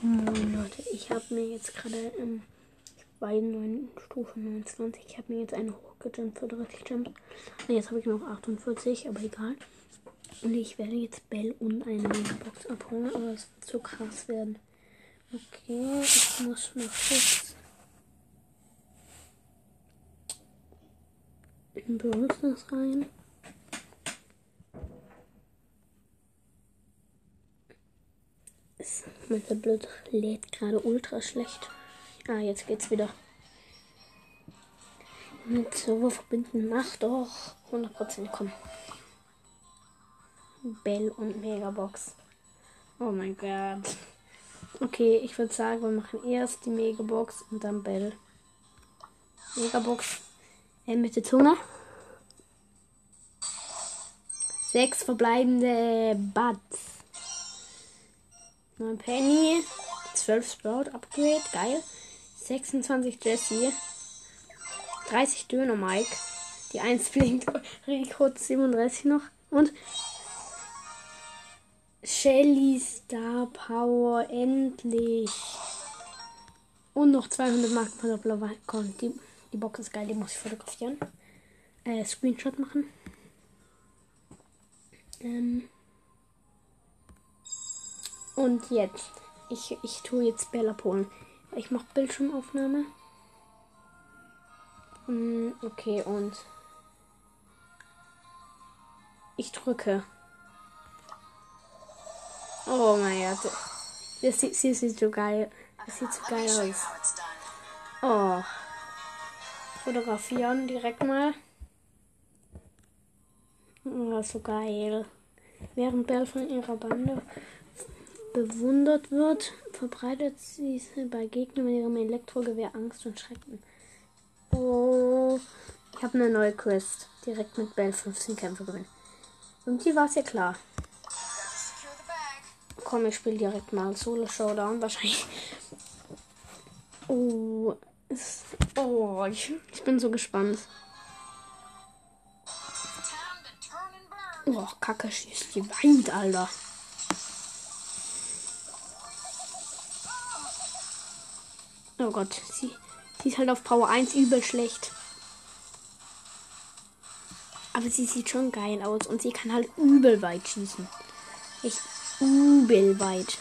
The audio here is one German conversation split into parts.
Moin Leute, ich habe mir jetzt gerade ähm, bei neuen Stufe 29, ich habe mir jetzt eine hochgejumpt für 30 Jumps. Und jetzt habe ich noch 48, aber egal. Und ich werde jetzt Bell und eine Box abholen, aber es wird zu krass werden. Okay, ich muss noch jetzt in Bewusstsein rein. Mein Tablet lädt gerade ultra schlecht. Ah, jetzt geht's wieder. Mit Server verbinden, mach doch. 100% komm. Bell und Megabox. Oh mein Gott. Okay, ich würde sagen, wir machen erst die Megabox und dann Bell. Megabox. Äh, mit der Zunge. Sechs verbleibende Buds. 9 Penny, 12 Sprout Upgrade, geil. 26 Jesse, 30 Döner Mike, die 1 blinkt, Rico 37 noch und Shelly Star Power endlich. Und noch 200 Marken Verdoppler kommen. Die, die Box ist geil, die muss ich fotografieren. Äh, Screenshot machen. Ähm. Und jetzt. Ich, ich tue jetzt Bella Polen. Ich mache Bildschirmaufnahme. Hm, okay, und ich drücke. Oh mein Gott. Das sieht, sie sieht so geil. Das sieht so geil aus. Oh. Fotografieren direkt mal. Oh, so geil. Während Bell von ihrer Bande bewundert wird, verbreitet sie bei Gegnern mit ihrem Elektrogewehr Angst und Schrecken. Oh, ich habe eine neue Quest. Direkt mit Bell 15 Kämpfe gewinnen. Und die war es ja klar. Komm, ich spiele direkt mal Solo Showdown. Wahrscheinlich. Oh, ist, oh ich, ich bin so gespannt. Oh, Kacke schießt die Wand, Alter. Oh Gott, sie, sie ist halt auf Power 1 übel schlecht. Aber sie sieht schon geil aus und sie kann halt übel weit schießen. Echt übel weit.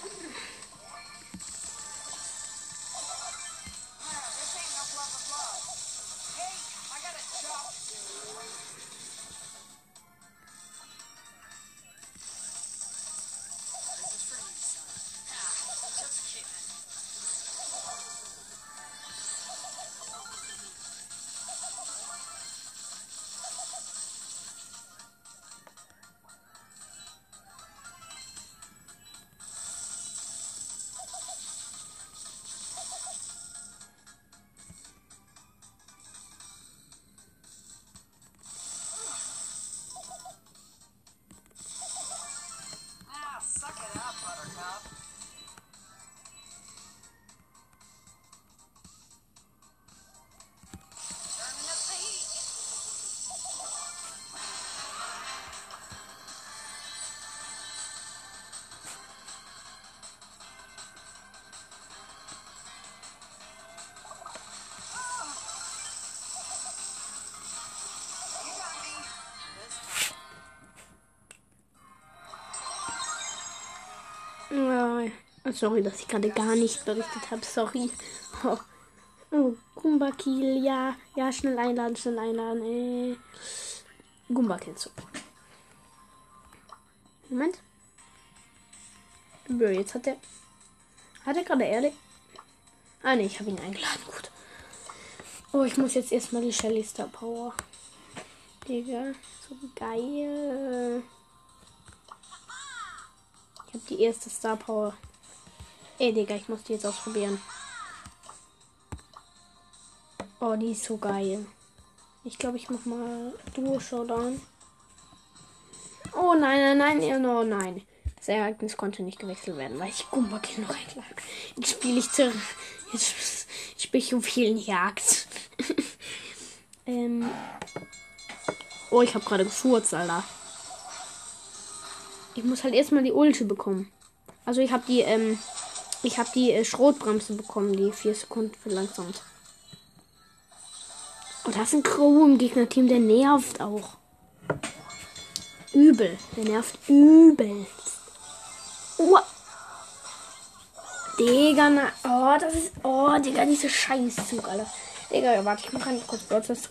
Sorry, dass ich gerade gar nicht berichtet habe. Sorry. Oh, oh Gumba Kill. Ja, ja, schnell einladen, schnell einladen. Äh, Gumba Kill zu. Moment. Bro, jetzt hat er. Hat er gerade ehrlich. Ah, ne, ich habe ihn eingeladen. Gut. Oh, ich muss jetzt erstmal die Shelly Star Power. Digga, so geil. Ich habe die erste Star Power. Ey, Digga, ich muss die jetzt ausprobieren. Oh, die ist so geil. Ich glaube, ich mach mal Duo Showdown. Oh nein, nein, nein, oh nein. Das Ereignis konnte nicht gewechselt werden, weil ich Gumba noch einlag. Jetzt spiele ich zu. Jetzt spiele ich um vielen Jagd. ähm. Oh, ich habe gerade gefurzt, Alter. Ich muss halt erstmal die Ulti bekommen. Also ich habe die, ähm, Ich habe die äh, Schrotbremse bekommen, die 4 Sekunden verlangsamt. Und das ist ein Crow im Gegnerteam, der nervt auch. Übel. Der nervt übelst. Oh. Digga, na. Oh, das ist. Oh, Digga, diese Scheißzug, Alter. Digga, warte, ich mache kurz Broadcast.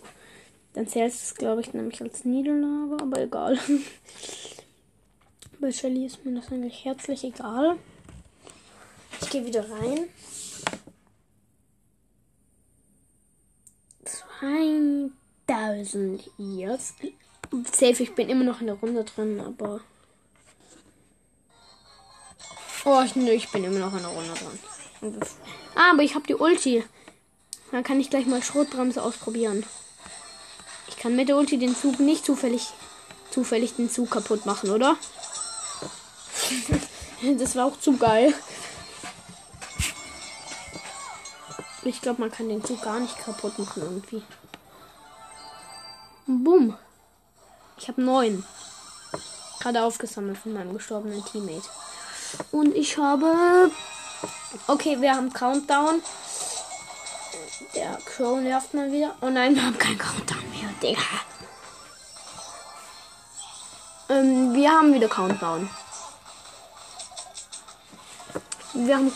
Dann zählt es, glaube ich, nämlich als Niederlage, aber egal. Bei Shelly ist mir das eigentlich herzlich egal. Ich gehe wieder rein. 2000 Years. Safe, ich bin immer noch in der Runde drin, aber. Oh, ich, nö, ich bin immer noch in der Runde drin. Ah, aber ich habe die Ulti. Dann kann ich gleich mal Schrotbremse ausprobieren. Ich kann mit der Ulti den Zug nicht zufällig, zufällig den Zug kaputt machen, oder? das war auch zu geil. Ich glaube, man kann den Zug gar nicht kaputt machen irgendwie. Bumm. Ich habe neun. Gerade aufgesammelt von meinem gestorbenen Teammate. Und ich habe. Okay, wir haben Countdown. Der Crow nervt mal wieder. Oh nein, wir haben keinen Countdown mehr, Digga. Ähm, wir haben wieder Countdown. Wir haben.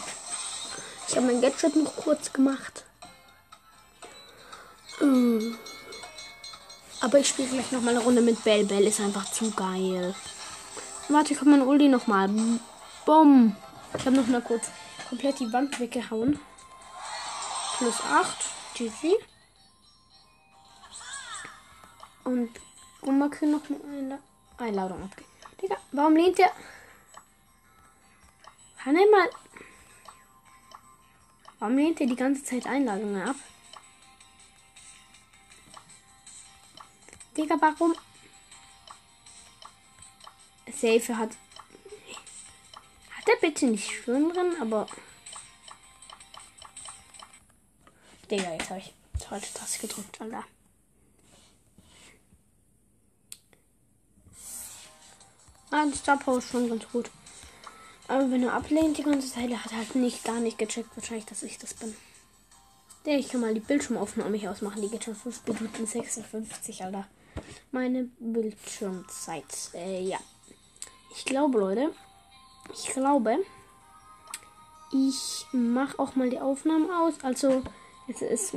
Ich habe mein Gadget noch kurz gemacht. Ähm, aber ich spiele gleich noch mal eine Runde mit Bell. Bell ist einfach zu geil. Warte, ich habe mein Ulti noch mal. Bumm. Ich habe noch mal kurz komplett die Wand weggehauen. Plus 8. GG. Und Gummakü noch eine Einladung abgeben. Digga, warum lehnt der? Kann er mal. Warum lehnt er die ganze Zeit Einladungen ab? Digga, warum? Safe hat. Hat er bitte nicht Schwimmen drin, aber. Digga, jetzt habe ich falsche Taste gedrückt, Alter. Ah, die Star Power schon ganz gut. Aber wenn er ablehnt die ganze Zeit, hat er halt nicht gar nicht gecheckt, wahrscheinlich, dass ich das bin. Der, ich kann mal die Bildschirmaufnahme hier ausmachen. Die geht schon 5 Minuten 56, Alter meine Bildschirmzeit. Äh, ja. Ich glaube, Leute. Ich glaube, ich mache auch mal die Aufnahmen aus. Also, es ist.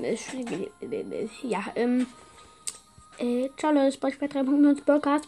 Ja, ähm. Äh, ciao, Leute. Spotify 3.0 Podcast.